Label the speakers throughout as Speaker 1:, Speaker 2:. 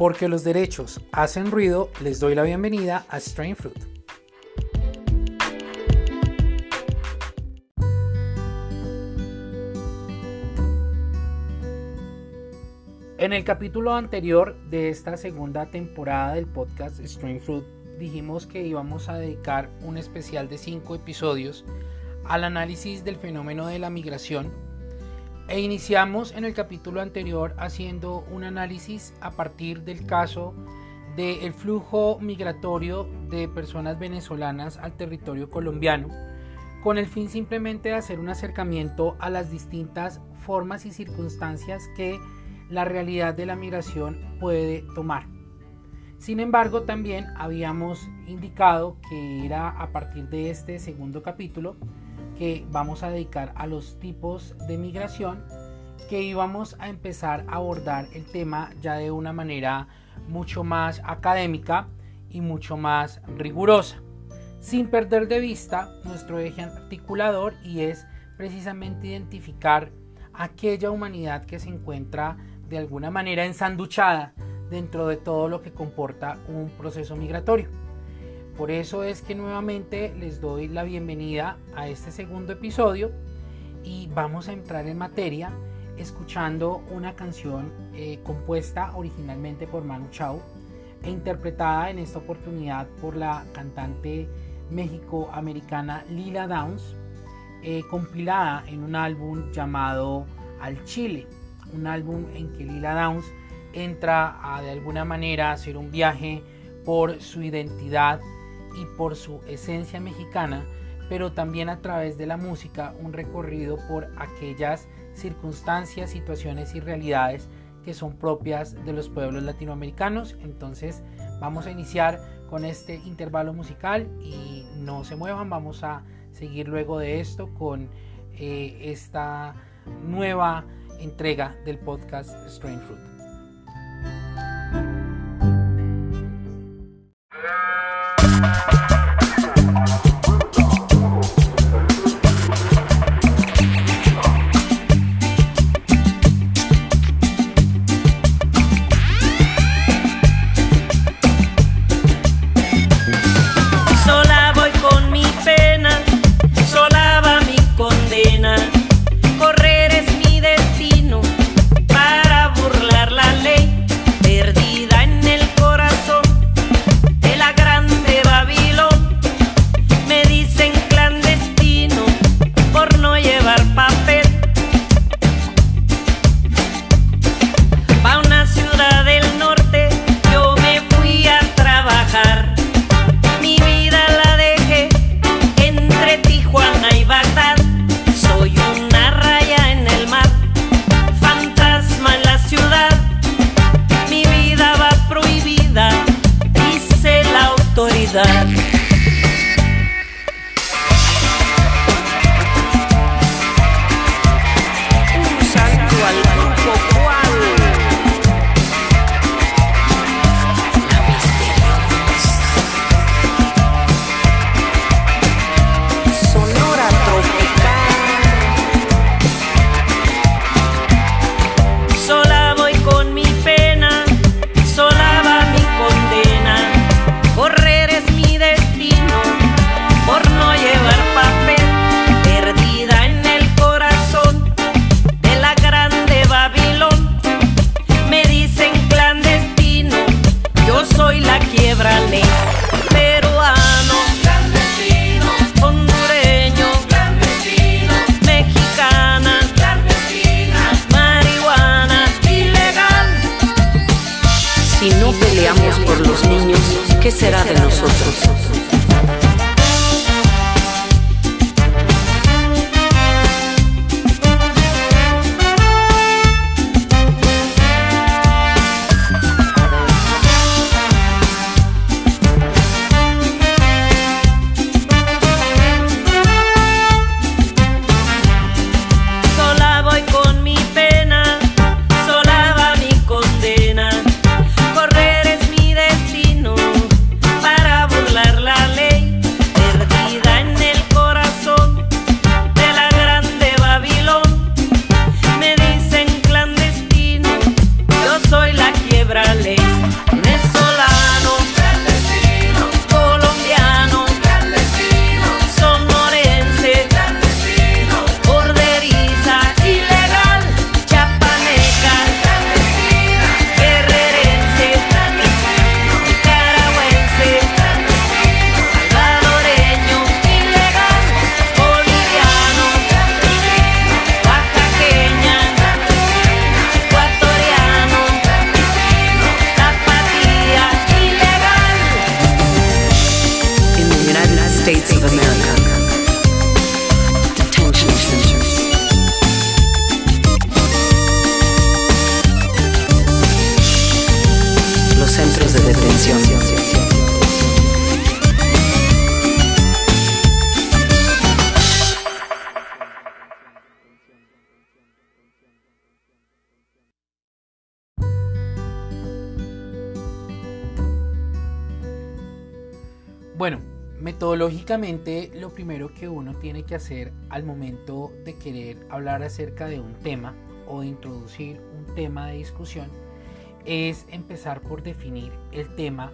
Speaker 1: Porque los derechos hacen ruido, les doy la bienvenida a Strain Fruit. En el capítulo anterior de esta segunda temporada del podcast Strain Fruit dijimos que íbamos a dedicar un especial de cinco episodios al análisis del fenómeno de la migración e iniciamos en el capítulo anterior haciendo un análisis a partir del caso del flujo migratorio de personas venezolanas al territorio colombiano con el fin simplemente de hacer un acercamiento a las distintas formas y circunstancias que la realidad de la migración puede tomar. Sin embargo, también habíamos indicado que era a partir de este segundo capítulo que vamos a dedicar a los tipos de migración que íbamos a empezar a abordar el tema ya de una manera mucho más académica y mucho más rigurosa, sin perder de vista nuestro eje articulador y es precisamente identificar aquella humanidad que se encuentra de alguna manera ensanduchada dentro de todo lo que comporta un proceso migratorio. Por eso es que nuevamente les doy la bienvenida a este segundo episodio y vamos a entrar en materia escuchando una canción eh, compuesta originalmente por Manu Chao e interpretada en esta oportunidad por la cantante méxico-americana Lila Downs, eh, compilada en un álbum llamado Al Chile un álbum en que Lila Downs entra a de alguna manera hacer un viaje por su identidad y por su esencia mexicana, pero también a través de la música un recorrido por aquellas circunstancias, situaciones y realidades que son propias de los pueblos latinoamericanos. Entonces vamos a iniciar con este intervalo musical y no se muevan, vamos a seguir luego de esto con eh, esta nueva entrega del podcast Strain Fruit. Metodológicamente lo primero que uno tiene que hacer al momento de querer hablar acerca de un tema o de introducir un tema de discusión es empezar por definir el tema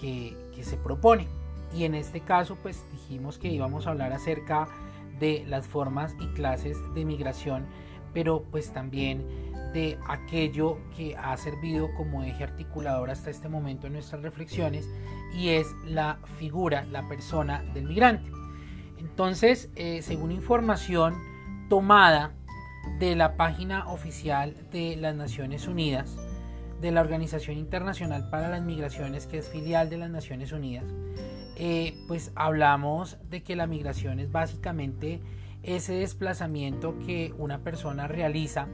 Speaker 1: que, que se propone. Y en este caso pues dijimos que íbamos a hablar acerca de las formas y clases de migración, pero pues también de aquello que ha servido como eje articulador hasta este momento en nuestras reflexiones y es la figura, la persona del migrante. Entonces, eh, según información tomada de la página oficial de las Naciones Unidas, de la Organización Internacional para las Migraciones, que es filial de las Naciones Unidas, eh, pues hablamos de que la migración es básicamente ese desplazamiento que una persona realiza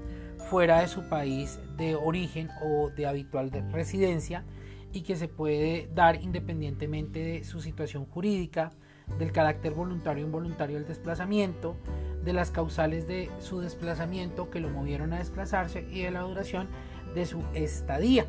Speaker 1: fuera de su país de origen o de habitual residencia y que se puede dar independientemente de su situación jurídica, del carácter voluntario o involuntario del desplazamiento, de las causales de su desplazamiento que lo movieron a desplazarse y de la duración de su estadía.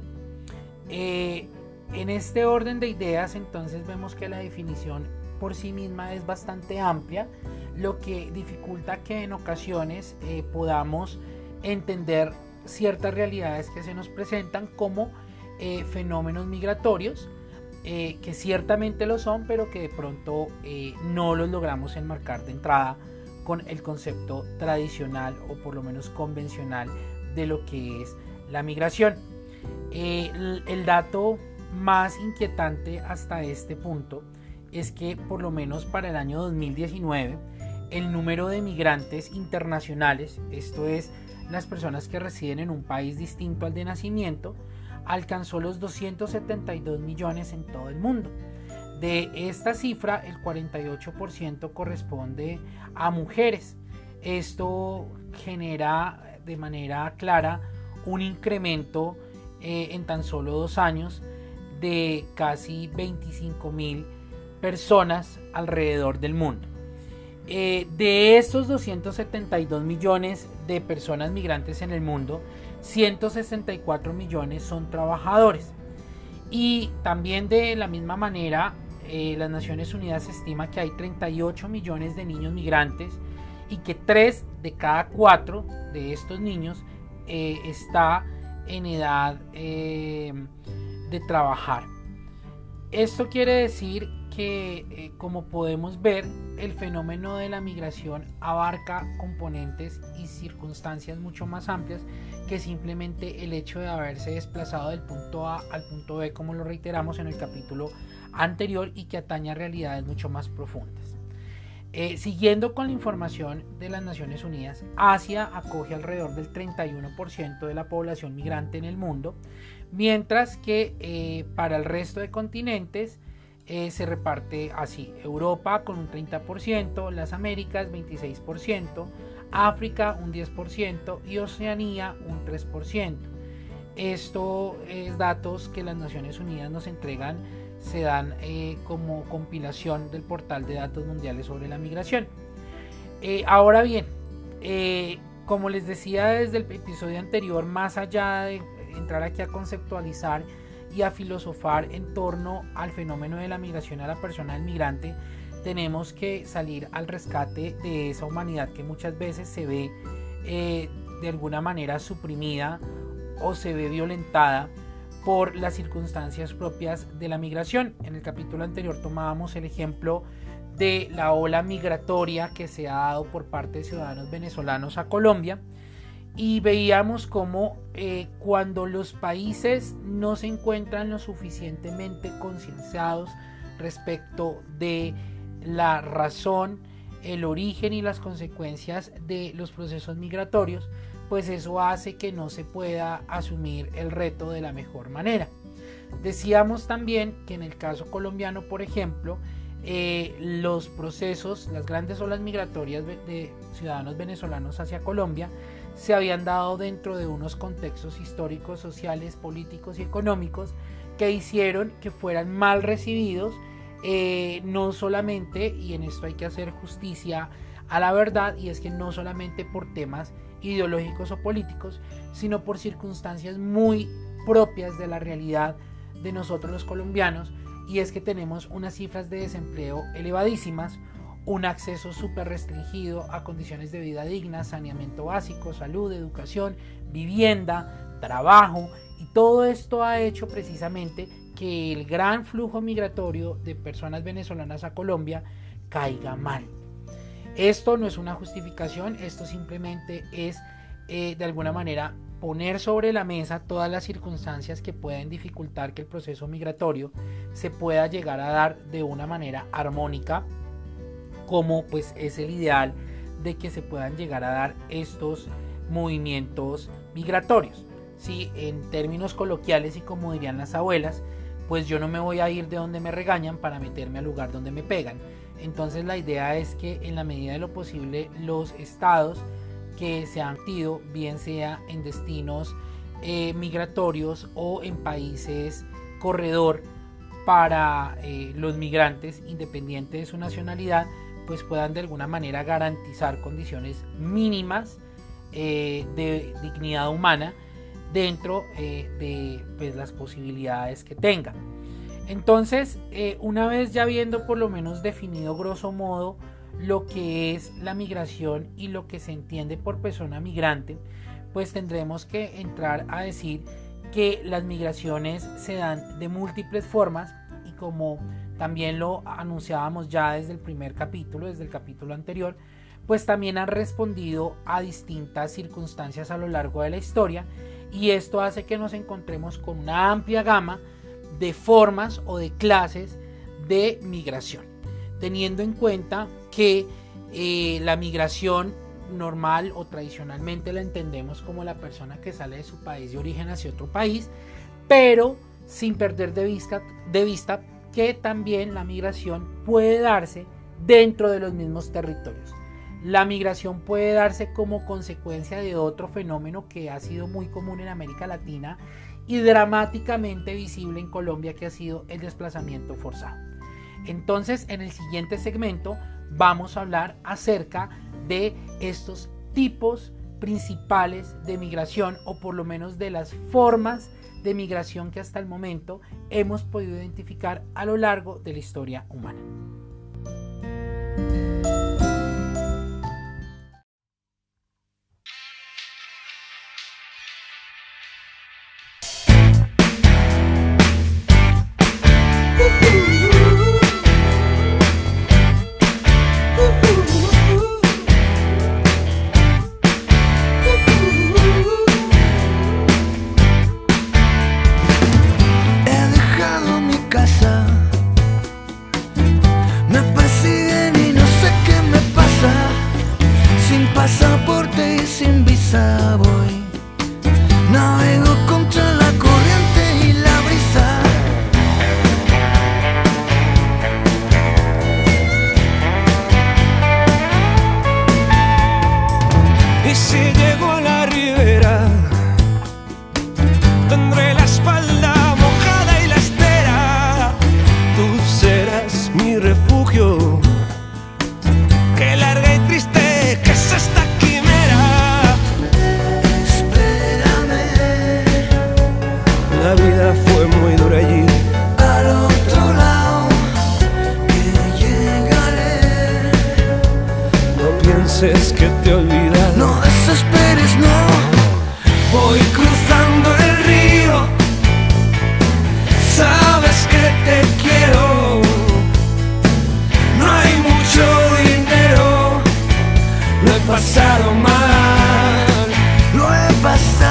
Speaker 1: Eh, en este orden de ideas entonces vemos que la definición por sí misma es bastante amplia, lo que dificulta que en ocasiones eh, podamos entender ciertas realidades que se nos presentan como eh, fenómenos migratorios, eh, que ciertamente lo son, pero que de pronto eh, no los logramos enmarcar de entrada con el concepto tradicional o por lo menos convencional de lo que es la migración. El, el dato más inquietante hasta este punto es que por lo menos para el año 2019 el número de migrantes internacionales, esto es las personas que residen en un país distinto al de nacimiento, alcanzó los 272 millones en todo el mundo. De esta cifra, el 48% corresponde a mujeres. Esto genera de manera clara un incremento eh, en tan solo dos años de casi 25 mil personas alrededor del mundo. Eh, de estos 272 millones de personas migrantes en el mundo, 164 millones son trabajadores. Y también de la misma manera, eh, las Naciones Unidas estima que hay 38 millones de niños migrantes y que 3 de cada 4 de estos niños eh, está en edad de trabajar. Esto quiere decir que, eh, como podemos ver, el fenómeno de la migración abarca componentes y circunstancias mucho más amplias que simplemente el hecho de haberse desplazado del punto A al punto B, como lo reiteramos en el capítulo anterior, y que atañe a realidades mucho más profundas. Eh, siguiendo con la información de las Naciones Unidas, Asia acoge alrededor del 31% de la población migrante en el mundo, mientras que eh, para el resto de continentes eh, se reparte así, Europa con un 30%, las Américas 26%, África un 10% y Oceanía un 3%. Esto es datos que las Naciones Unidas nos entregan, se dan eh, como compilación del portal de datos mundiales sobre la migración. Eh, ahora bien, como les decía desde el episodio anterior, más allá de entrar aquí a conceptualizar y a filosofar en torno al fenómeno de la migración a la persona del migrante, tenemos que salir al rescate de esa humanidad que muchas veces se ve eh, de alguna manera suprimida o se ve violentada por las circunstancias propias de la migración. En el capítulo anterior tomábamos el ejemplo de la ola migratoria que se ha dado por parte de ciudadanos venezolanos a Colombia y veíamos cómo eh, cuando los países no se encuentran lo suficientemente concienciados respecto de la razón, el origen y las consecuencias de los procesos migratorios, pues eso hace que no se pueda asumir el reto de la mejor manera. Decíamos también que en el caso colombiano, por ejemplo, eh, los procesos, las grandes olas migratorias de ciudadanos venezolanos hacia Colombia, se habían dado dentro de unos contextos históricos, sociales, políticos y económicos que hicieron que fueran mal recibidos, eh, no solamente, y en esto hay que hacer justicia a la verdad, y es que no solamente por temas ideológicos o políticos, sino por circunstancias muy propias de la realidad de nosotros los colombianos, y es que tenemos unas cifras de desempleo elevadísimas, un acceso súper restringido a condiciones de vida dignas, saneamiento básico, salud, educación, vivienda, trabajo, y todo esto ha hecho precisamente que el gran flujo migratorio de personas venezolanas a Colombia caiga mal. Esto no es una justificación, esto simplemente es eh, de alguna manera poner sobre la mesa todas las circunstancias que pueden dificultar que el proceso migratorio se pueda llegar a dar de una manera armónica, como pues es el ideal de que se puedan llegar a dar estos movimientos migratorios. Si en términos coloquiales y como dirían las abuelas, pues yo no me voy a ir de donde me regañan para meterme al lugar donde me pegan. Entonces la idea es que en la medida de lo posible los estados que se han tido, bien sea en destinos eh, migratorios o en países corredor para eh, los migrantes, independiente de su nacionalidad, pues puedan de alguna manera garantizar condiciones mínimas eh, de dignidad humana dentro eh, de pues, las posibilidades que tenga. Entonces, eh, una vez ya viendo por lo menos definido grosso modo lo que es la migración y lo que se entiende por persona migrante, pues tendremos que entrar a decir que las migraciones se dan de múltiples formas como también lo anunciábamos ya desde el primer capítulo, desde el capítulo anterior, pues también han respondido a distintas circunstancias a lo largo de la historia y esto hace que nos encontremos con una amplia gama de formas o de clases de migración, teniendo en cuenta que eh, la migración normal o tradicionalmente la entendemos como la persona que sale de su país de origen hacia otro país, pero sin perder de vista, de vista que también la migración puede darse dentro de los mismos territorios. La migración puede darse como consecuencia de otro fenómeno que ha sido muy común en América Latina y dramáticamente visible en Colombia que ha sido el desplazamiento forzado. Entonces, en el siguiente segmento vamos a hablar acerca de estos tipos principales de migración o por lo menos de las formas de migración que hasta el momento hemos podido identificar a lo largo de la historia humana.
Speaker 2: pasado mal, lo he pasado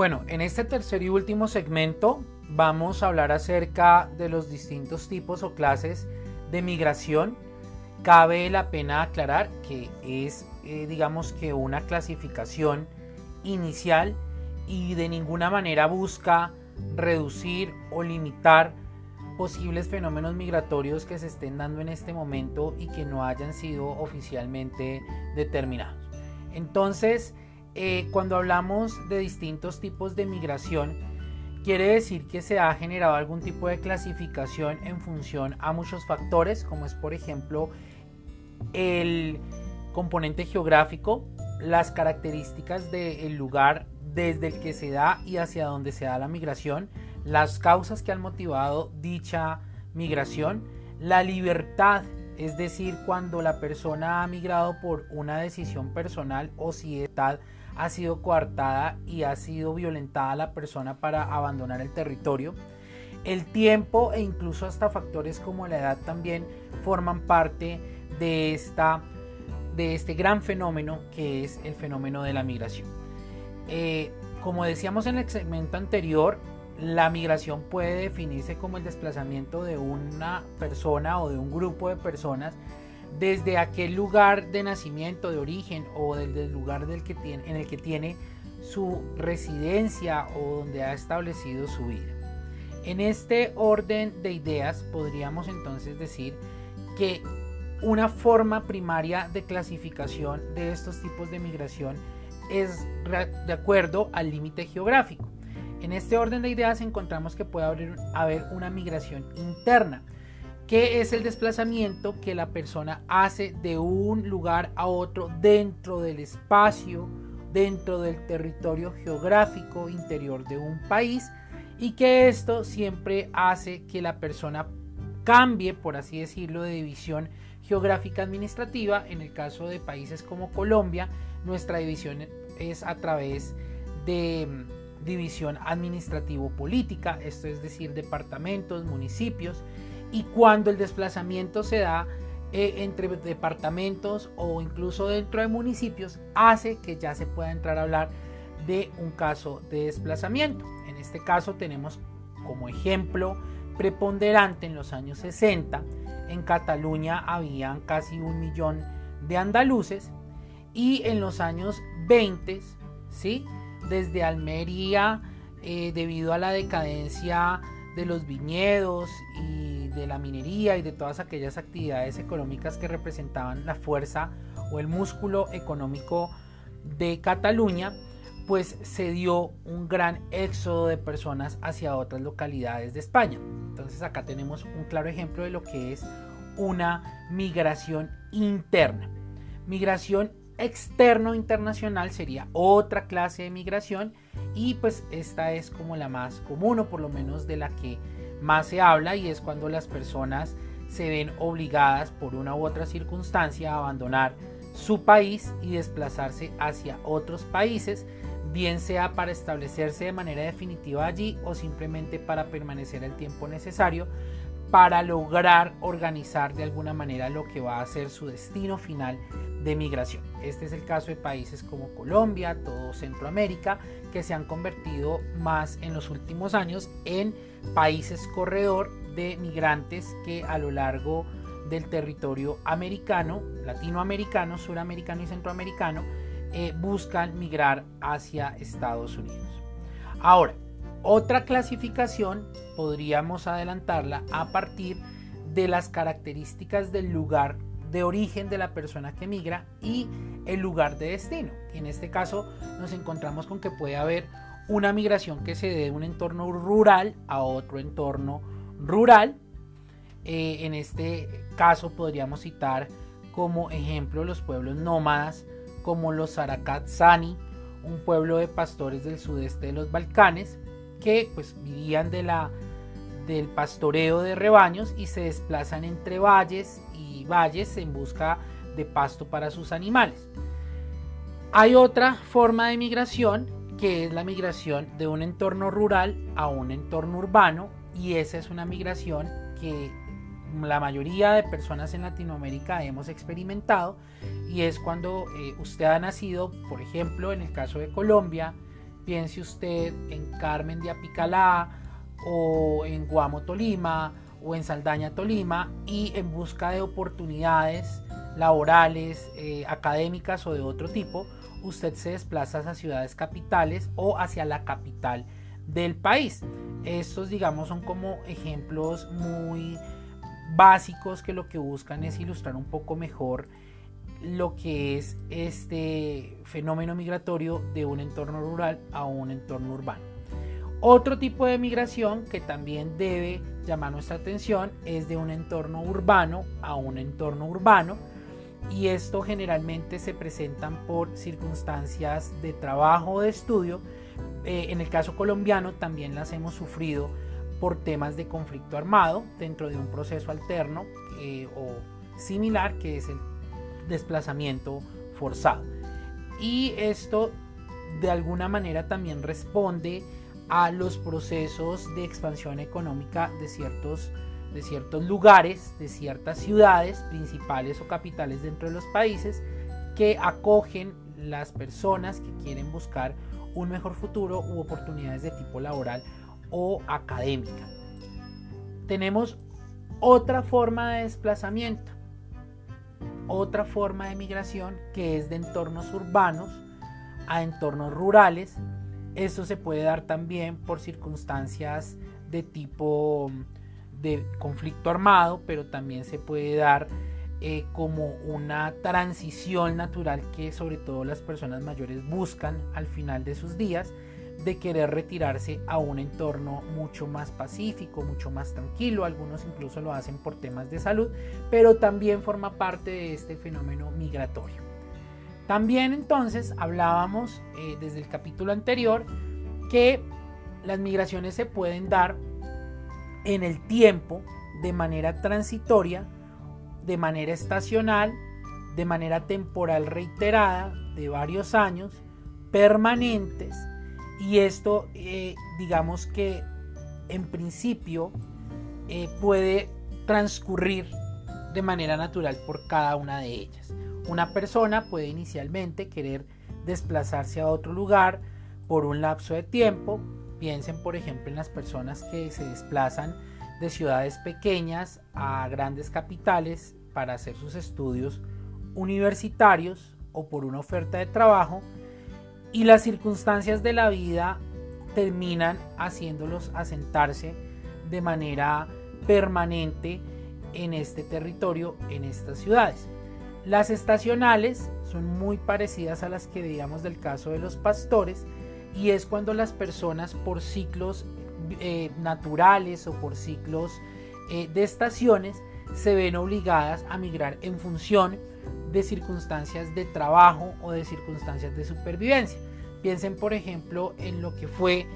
Speaker 1: Bueno, en este tercer y último segmento vamos a hablar acerca de los distintos tipos o clases de migración. Cabe la pena aclarar que es, eh, digamos que una clasificación inicial y de ninguna manera busca reducir o limitar posibles fenómenos migratorios que se estén dando en este momento y que no hayan sido oficialmente determinados. Entonces, eh, cuando hablamos de distintos tipos de migración, quiere decir que se ha generado algún tipo de clasificación en función a muchos factores, como es por ejemplo el componente geográfico, las características del lugar desde el que se da y hacia donde se da la migración, las causas que han motivado dicha migración, la libertad, es decir, cuando la persona ha migrado por una decisión personal o si está ha sido coartada y ha sido violentada la persona para abandonar el territorio. El tiempo e incluso hasta factores como la edad también forman parte de, esta, de este gran fenómeno que es el fenómeno de la migración. Eh, como decíamos en el segmento anterior, la migración puede definirse como el desplazamiento de una persona o de un grupo de personas desde aquel lugar de nacimiento, de origen o desde el lugar del que tiene, en el que tiene su residencia o donde ha establecido su vida. En este orden de ideas podríamos entonces decir que una forma primaria de clasificación de estos tipos de migración es de acuerdo al límite geográfico. En este orden de ideas encontramos que puede haber, haber una migración interna, que es el desplazamiento que la persona hace de un lugar a otro dentro del espacio, dentro del territorio geográfico interior de un país y que esto siempre hace que la persona cambie, por así decirlo, de división geográfica administrativa. En el caso de países como Colombia, nuestra división es a través de mm, división administrativo-política, esto es decir, departamentos, municipios, y cuando el desplazamiento se da eh, entre departamentos o incluso dentro de municipios, hace que ya se pueda entrar a hablar de un caso de desplazamiento. En este caso tenemos como ejemplo preponderante en los años 60, en Cataluña habían casi un millón de andaluces y en los años 20, ¿sí? desde Almería, eh, debido a la decadencia de los viñedos y de la minería y de todas aquellas actividades económicas que representaban la fuerza o el músculo económico de Cataluña, pues se dio un gran éxodo de personas hacia otras localidades de España. Entonces acá tenemos un claro ejemplo de lo que es una migración interna. Migración externo internacional sería otra clase de migración y pues esta es como la más común o por lo menos de la que más se habla y es cuando las personas se ven obligadas por una u otra circunstancia a abandonar su país y desplazarse hacia otros países, bien sea para establecerse de manera definitiva allí o simplemente para permanecer el tiempo necesario para lograr organizar de alguna manera lo que va a ser su destino final de migración. Este es el caso de países como Colombia, todo Centroamérica, que se han convertido más en los últimos años en países corredor de migrantes que a lo largo del territorio americano, latinoamericano, suramericano y centroamericano eh, buscan migrar hacia Estados Unidos. Ahora, otra clasificación podríamos adelantarla a partir de las características del lugar de origen de la persona que migra y el lugar de destino. En este caso nos encontramos con que puede haber una migración que se dé de un entorno rural a otro entorno rural. Eh, en este caso podríamos citar como ejemplo los pueblos nómadas como los Arakatsani, un pueblo de pastores del sudeste de los Balcanes que pues vivían de la del pastoreo de rebaños y se desplazan entre valles y valles en busca de pasto para sus animales. Hay otra forma de migración que es la migración de un entorno rural a un entorno urbano y esa es una migración que la mayoría de personas en Latinoamérica hemos experimentado y es cuando eh, usted ha nacido, por ejemplo, en el caso de Colombia, piense usted en Carmen de Apicalá o en Guamo, Tolima o en Saldaña, Tolima y en busca de oportunidades laborales, eh, académicas o de otro tipo, usted se desplaza hacia ciudades capitales o hacia la capital del país. Estos, digamos, son como ejemplos muy básicos que lo que buscan es ilustrar un poco mejor lo que es este fenómeno migratorio de un entorno rural a un entorno urbano. Otro tipo de migración que también debe llamar nuestra atención es de un entorno urbano a un entorno urbano y esto generalmente se presentan por circunstancias de trabajo o de estudio. Eh, en el caso colombiano también las hemos sufrido por temas de conflicto armado dentro de un proceso alterno eh, o similar que es el desplazamiento forzado. Y esto de alguna manera también responde a los procesos de expansión económica de ciertos, de ciertos lugares, de ciertas ciudades principales o capitales dentro de los países que acogen las personas que quieren buscar un mejor futuro u oportunidades de tipo laboral o académica. Tenemos otra forma de desplazamiento otra forma de migración que es de entornos urbanos a entornos rurales. Esto se puede dar también por circunstancias de tipo de conflicto armado, pero también se puede dar eh, como una transición natural que sobre todo las personas mayores buscan al final de sus días de querer retirarse a un entorno mucho más pacífico, mucho más tranquilo. Algunos incluso lo hacen por temas de salud, pero también forma parte de este fenómeno migratorio. También entonces hablábamos eh, desde el capítulo anterior que las migraciones se pueden dar en el tiempo de manera transitoria, de manera estacional, de manera temporal reiterada, de varios años, permanentes y esto, eh, digamos que en principio eh, puede transcurrir de manera natural por cada una de ellas. Una persona puede inicialmente querer desplazarse a otro lugar por un lapso de tiempo. Piensen, por ejemplo, en las personas que se desplazan de ciudades pequeñas a grandes capitales para hacer sus estudios universitarios o por una oferta de trabajo y las circunstancias de la vida terminan haciéndolos asentarse de manera permanente en este territorio, en estas ciudades. Las estacionales son muy parecidas a las que veíamos del caso de los pastores y es cuando las personas por ciclos eh, naturales o por ciclos eh, de estaciones se ven obligadas a migrar en función de circunstancias de trabajo o de circunstancias de supervivencia. Piensen por ejemplo en lo que fue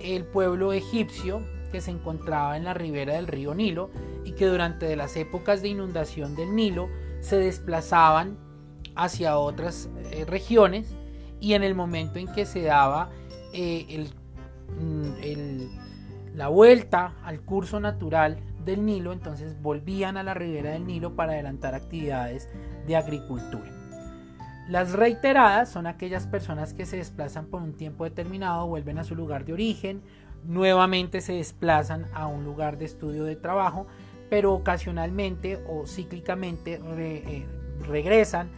Speaker 1: el pueblo egipcio que se encontraba en la ribera del río Nilo y que durante las épocas de inundación del Nilo se desplazaban hacia otras eh, regiones y en el momento en que se daba eh, mm, la vuelta al curso natural del Nilo, entonces volvían a la ribera del Nilo para adelantar actividades de agricultura. Las reiteradas son aquellas personas que se desplazan por un tiempo determinado, vuelven a su lugar de origen, nuevamente se desplazan a un lugar de estudio de trabajo, pero ocasionalmente o cíclicamente eh, regresan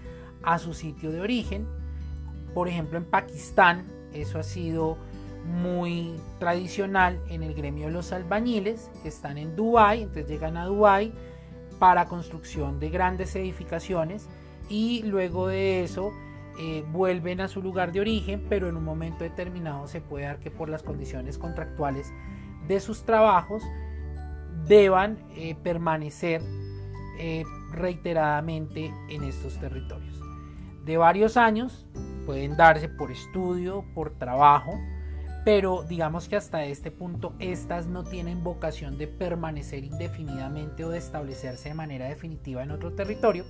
Speaker 1: a su sitio de origen. Por ejemplo, en Pakistán, eso ha sido muy tradicional en el gremio de los albañiles, que están en Dubái, entonces llegan a Dubái para construcción de grandes edificaciones y luego de eso eh, vuelven a su lugar de origen, pero en un momento determinado se puede dar que por las condiciones contractuales de sus trabajos deban eh, permanecer eh, reiteradamente en estos territorios. De varios años pueden darse por estudio, por trabajo, pero digamos que hasta este punto estas no tienen vocación de permanecer indefinidamente o de establecerse de manera definitiva en otro territorio.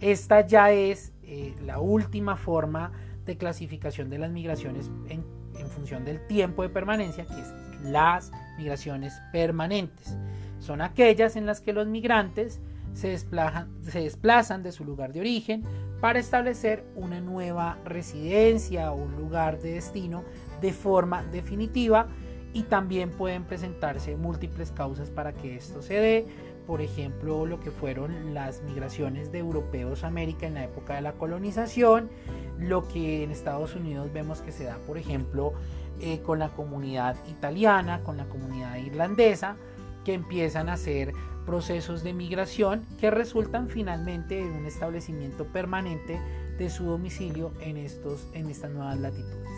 Speaker 1: Esta ya es eh, la última forma de clasificación de las migraciones en, función del tiempo de permanencia, que es las migraciones permanentes. Son aquellas en las que los migrantes se desplazan, se desplazan de su lugar de origen para establecer una nueva residencia o un lugar de destino de forma definitiva y también pueden presentarse múltiples causas para que esto se dé. Por ejemplo, lo que fueron las migraciones de europeos a América en la época de la colonización, lo que en Estados Unidos vemos que se da, por ejemplo, eh, con la comunidad italiana, con la comunidad irlandesa, que empiezan a hacer procesos de migración que resultan finalmente en un establecimiento permanente de su domicilio en, estos, en estas nuevas latitudes.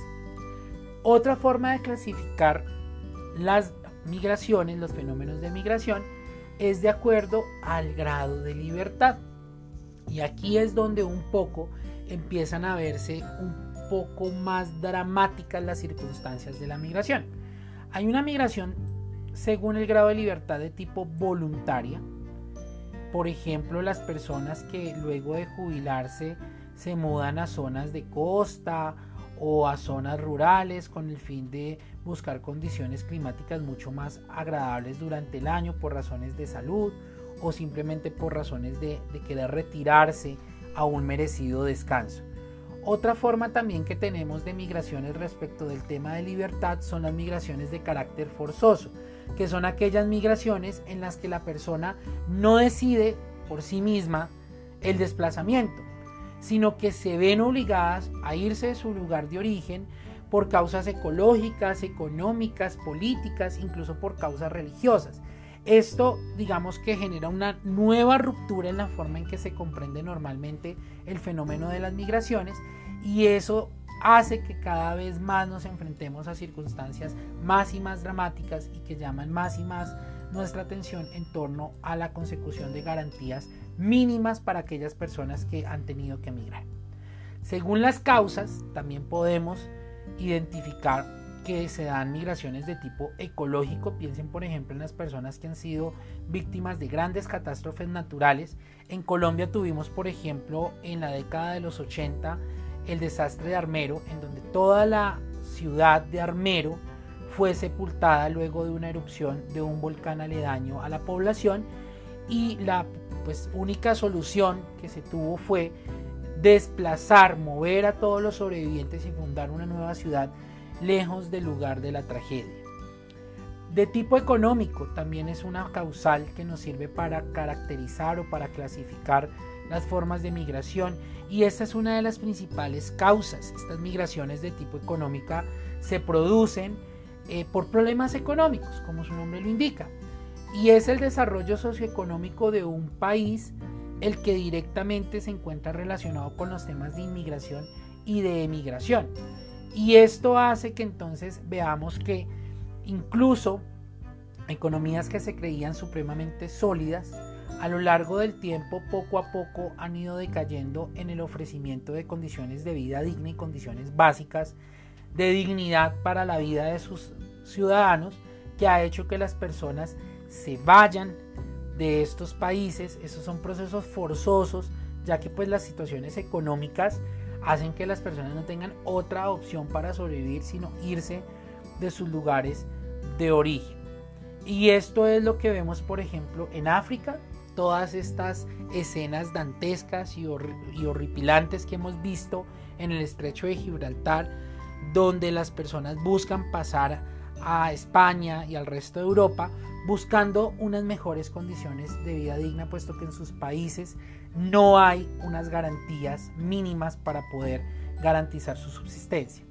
Speaker 1: Otra forma de clasificar las migraciones, los fenómenos de migración, es de acuerdo al grado de libertad. Y aquí es donde un poco empiezan a verse un poco más dramáticas las circunstancias de la migración. Hay una migración según el grado de libertad de tipo voluntaria. Por ejemplo, las personas que luego de jubilarse se mudan a zonas de costa o a zonas rurales con el fin de buscar condiciones climáticas mucho más agradables durante el año por razones de salud o simplemente por razones de, querer retirarse a un merecido descanso. Otra forma también que tenemos de migraciones respecto del tema de libertad son las migraciones de carácter forzoso, que son aquellas migraciones en las que la persona no decide por sí misma el desplazamiento, sino que se ven obligadas a irse de su lugar de origen por causas ecológicas, económicas, políticas, incluso por causas religiosas. Esto, digamos que genera una nueva ruptura en la forma en que se comprende normalmente el fenómeno de las migraciones y eso hace que cada vez más nos enfrentemos a circunstancias más y más dramáticas y que llaman más y más nuestra atención en torno a la consecución de garantías mínimas para aquellas personas que han tenido que emigrar. Según las causas, también podemos identificar que se dan migraciones de tipo ecológico. Piensen, por ejemplo, en las personas que han sido víctimas de grandes catástrofes naturales. En Colombia tuvimos, por ejemplo, en la década de los 80 el desastre de Armero, en donde toda la ciudad de Armero fue sepultada luego de una erupción de un volcán aledaño a la población y la pues única solución que se tuvo fue desplazar, mover a todos los sobrevivientes y fundar una nueva ciudad lejos del lugar de la tragedia. De tipo económico también es una causal que nos sirve para caracterizar o para clasificar las formas de migración y esta es una de las principales causas. Estas migraciones de tipo económica se producen eh, por problemas económicos, como su nombre lo indica. Y es el desarrollo socioeconómico de un país el que directamente se encuentra relacionado con los temas de inmigración y de emigración. Y esto hace que entonces veamos que incluso economías que se creían supremamente sólidas, a lo largo del tiempo poco a poco han ido decayendo en el ofrecimiento de condiciones de vida digna y condiciones básicas de dignidad para la vida de sus ciudadanos, que ha hecho que las personas se vayan de estos países. Esos son procesos forzosos, ya que pues las situaciones económicas hacen que las personas no tengan otra opción para sobrevivir, sino irse de sus lugares de origen. Y esto es lo que vemos, por ejemplo, en África, todas estas escenas dantescas y, horripilantes que hemos visto en el estrecho de Gibraltar, donde las personas buscan pasar a España y al resto de Europa buscando unas mejores condiciones de vida digna, puesto que en sus países no hay unas garantías mínimas para poder garantizar su subsistencia.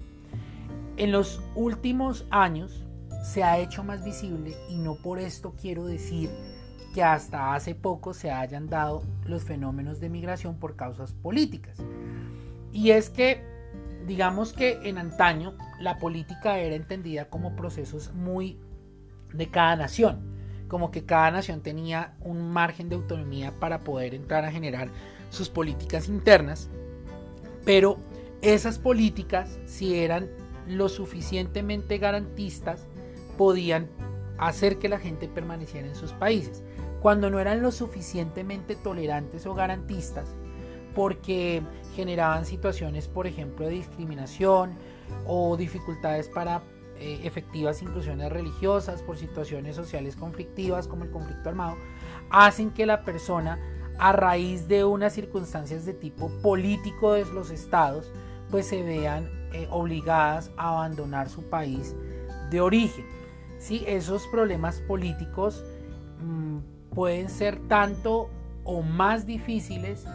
Speaker 1: En los últimos años se ha hecho más visible y no por esto quiero decir que hasta hace poco se hayan dado los fenómenos de migración por causas políticas. Y es que, digamos que en antaño la política era entendida como procesos muy de cada nación, como que cada nación tenía un margen de autonomía para poder entrar a generar sus políticas internas, pero esas políticas, si eran lo suficientemente garantistas, podían hacer que la gente permaneciera en sus países. Cuando no eran lo suficientemente tolerantes o garantistas, porque generaban situaciones, por ejemplo, de discriminación o dificultades para eh, efectivas inclusiones religiosas, por situaciones sociales conflictivas como el conflicto armado, hacen que la persona, a raíz de unas circunstancias de tipo político de los estados, pues se vean eh, obligadas a abandonar su país de origen. ¿sí? Esos problemas políticos mm, pueden ser tanto o más difíciles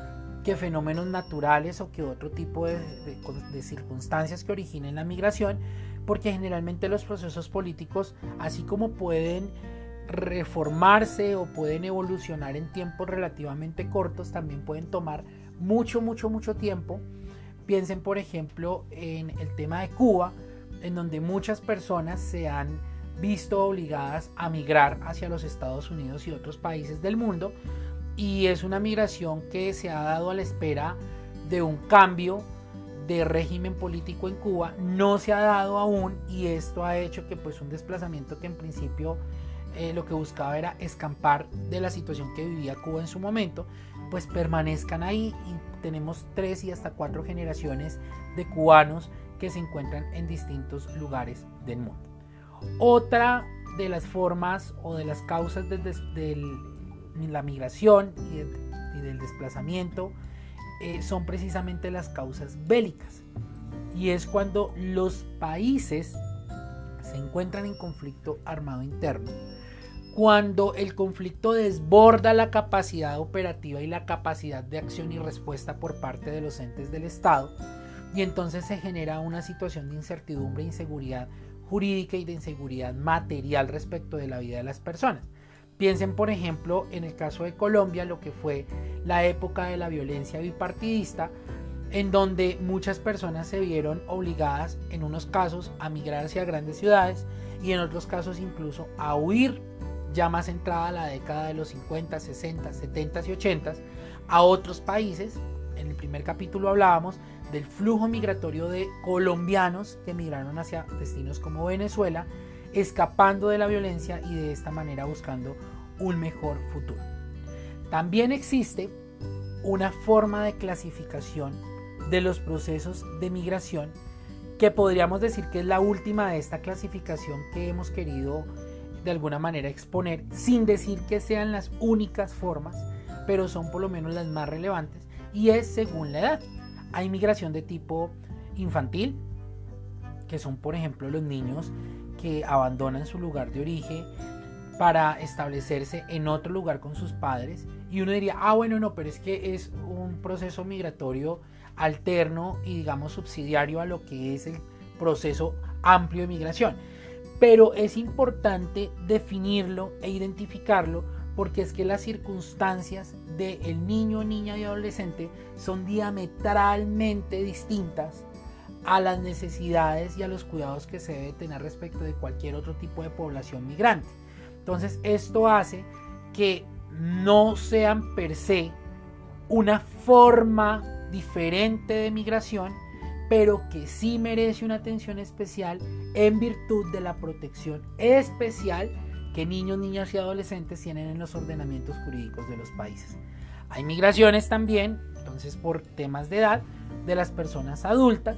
Speaker 1: que fenómenos naturales o que otro tipo de, circunstancias que originen la migración, porque generalmente los procesos políticos, así como pueden reformarse o pueden evolucionar en tiempos relativamente cortos, también pueden tomar mucho, mucho, mucho tiempo. Piensen, por ejemplo, en el tema de Cuba, en donde muchas personas se han visto obligadas a migrar hacia los Estados Unidos y otros países del mundo y es una migración que se ha dado a la espera de un cambio de régimen político en Cuba no se ha dado aún y esto ha hecho que pues un desplazamiento que en principio eh, lo que buscaba era escampar de la situación que vivía Cuba en su momento pues permanezcan ahí y tenemos tres y hasta cuatro generaciones de cubanos que se encuentran en distintos lugares del mundo. Otra de las formas o de las causas de, la migración y, del desplazamiento eh, son precisamente las causas bélicas. Y es cuando los países se encuentran en conflicto armado interno, cuando el conflicto desborda la capacidad operativa y la capacidad de acción y respuesta por parte de los entes del Estado, y entonces se genera una situación de incertidumbre e inseguridad jurídica y de inseguridad material respecto de la vida de las personas. Piensen, por ejemplo, en el caso de Colombia, lo que fue la época de la violencia bipartidista, en donde muchas personas se vieron obligadas, en unos casos, a migrar hacia grandes ciudades y en otros casos incluso a huir, ya más entrada la década de los 50, 60, 70 y 80, a otros países. En el primer capítulo hablábamos del flujo migratorio de colombianos que migraron hacia destinos como Venezuela, escapando de la violencia y de esta manera buscando un mejor futuro. También existe una forma de clasificación de los procesos de migración que podríamos decir que es la última de esta clasificación que hemos querido de alguna manera exponer, sin decir que sean las únicas formas, pero son por lo menos las más relevantes, y es según la edad. Hay migración de tipo infantil, que son por ejemplo los niños que abandonan su lugar de origen para establecerse en otro lugar con sus padres. Y uno diría, ah, bueno, no, pero es que es un proceso migratorio alterno y digamos subsidiario a lo que es el proceso amplio de migración. Pero es importante definirlo e identificarlo porque es que las circunstancias del niño, niña y adolescente son diametralmente distintas a las necesidades y a los cuidados que se debe tener respecto de cualquier otro tipo de población migrante. Entonces esto hace que no sean per se una forma diferente de migración, pero que sí merece una atención especial en virtud de la protección especial que niños, niñas y adolescentes tienen en los ordenamientos jurídicos de los países. Hay migraciones también, entonces por temas de edad, de las personas adultas,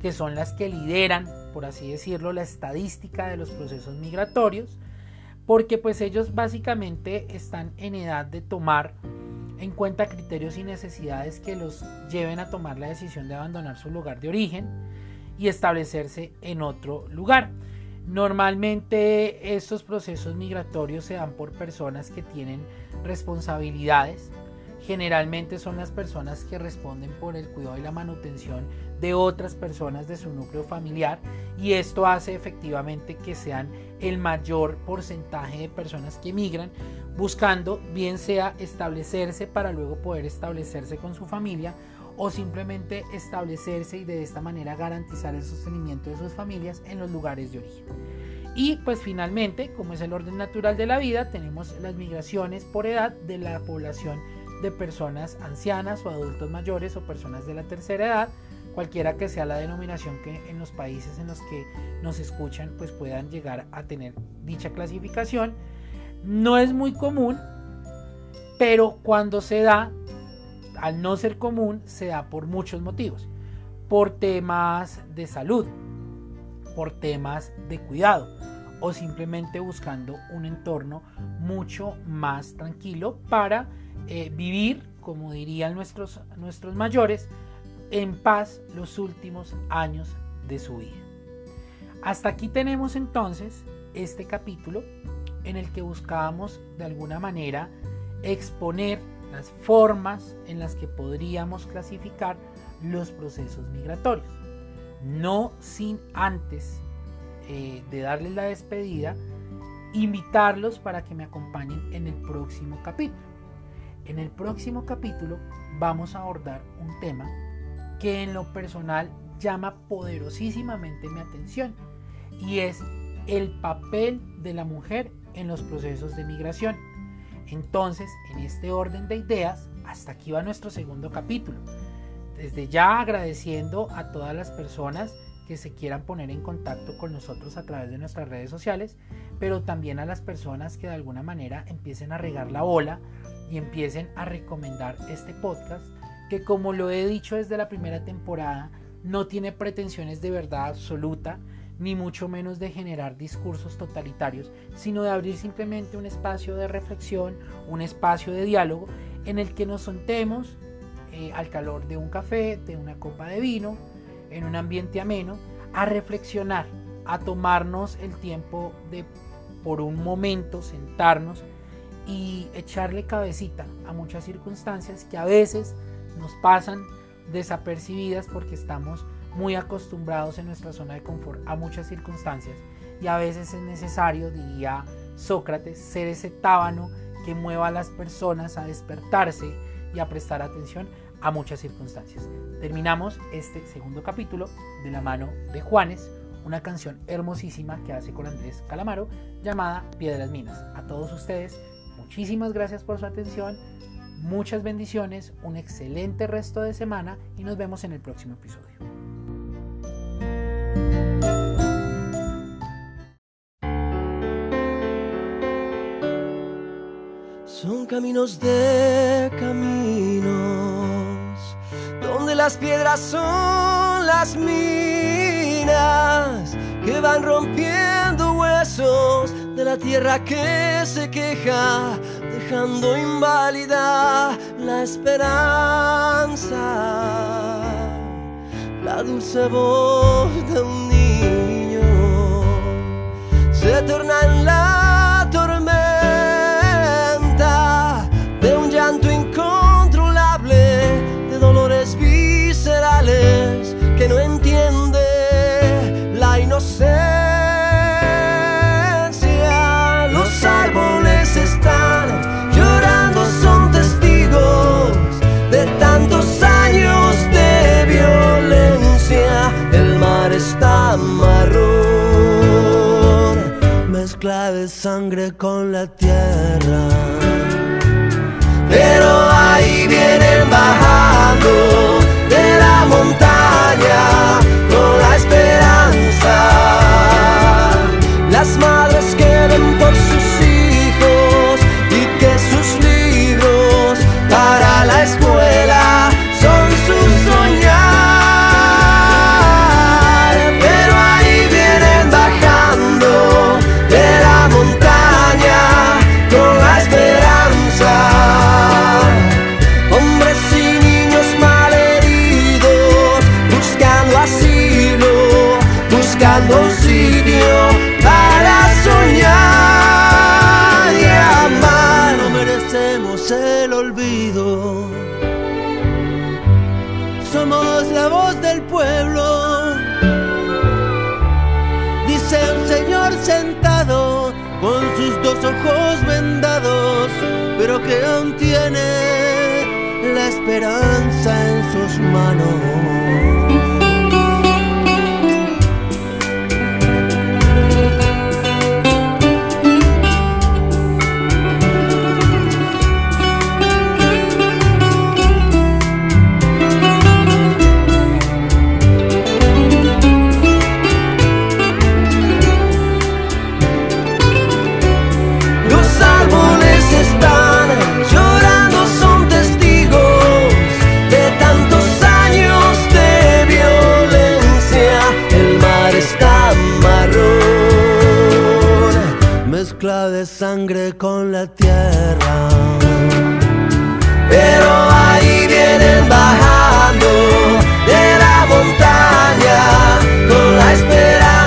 Speaker 1: que son las que lideran, por así decirlo, la estadística de los procesos migratorios, porque pues ellos básicamente están en edad de tomar en cuenta criterios y necesidades que los lleven a tomar la decisión de abandonar su lugar de origen y establecerse en otro lugar. Normalmente estos procesos migratorios se dan por personas que tienen responsabilidades. Generalmente son las personas que responden por el cuidado y la manutención de otras personas de su núcleo familiar y esto hace efectivamente que sean el mayor porcentaje de personas que emigran buscando bien sea establecerse para luego poder establecerse con su familia o simplemente establecerse y de esta manera garantizar el sostenimiento de sus familias en los lugares de origen. Y pues finalmente, como es el orden natural de la vida, tenemos las migraciones por edad de la población de personas ancianas o adultos mayores o personas de la tercera edad, cualquiera que sea la denominación que en los países en los que nos escuchan pues puedan llegar a tener dicha clasificación. No es muy común, pero cuando se da al no ser común, se da por muchos motivos. Por temas de salud, por temas de cuidado o simplemente buscando un entorno mucho más tranquilo para eh, vivir, como dirían nuestros, nuestros mayores, en paz los últimos años de su vida. Hasta aquí tenemos entonces este capítulo en el que buscábamos de alguna manera exponer las formas en las que podríamos clasificar los procesos migratorios. No sin antes eh, de darles la despedida, invitarlos para que me acompañen en el próximo capítulo. En el próximo capítulo vamos a abordar un tema que en lo personal llama poderosísimamente mi atención y es el papel de la mujer en los procesos de migración. Entonces, en este orden de ideas, hasta aquí va nuestro segundo capítulo. Desde ya agradeciendo a todas las personas que se quieran poner en contacto con nosotros a través de nuestras redes sociales, pero también a las personas que de alguna manera empiecen a regar la bola y empiecen a recomendar este podcast, que como lo he dicho desde la primera temporada, no tiene pretensiones de verdad absoluta, ni mucho menos de generar discursos totalitarios, sino de abrir simplemente un espacio de reflexión, un espacio de diálogo en el que nos sentemos eh, al calor de un café, de una copa de vino, en un ambiente ameno, a reflexionar, a tomarnos el tiempo de por un momento sentarnos y echarle cabecita a muchas circunstancias que a veces nos pasan desapercibidas porque estamos muy acostumbrados en nuestra zona de confort a muchas circunstancias y a veces es necesario, diría Sócrates, ser ese tábano que mueva a las personas a despertarse y a prestar atención a muchas circunstancias. Terminamos este segundo capítulo de la mano de Juanes, una canción hermosísima que hace con Andrés Calamaro llamada Piedras Minas. A todos ustedes, muchísimas gracias por su atención, muchas bendiciones, un excelente resto de semana y nos vemos en el próximo episodio.
Speaker 3: Son caminos de caminos, donde las piedras son las minas que van rompiendo huesos de la tierra que se queja, dejando inválida la esperanza. La dulce voz de un niño se torna en la mezcla de sangre con la tierra. Pero ahí vienen bajas mezcla de sangre con la tierra. Pero ahí vienen bajando de la montaña con la esperanza.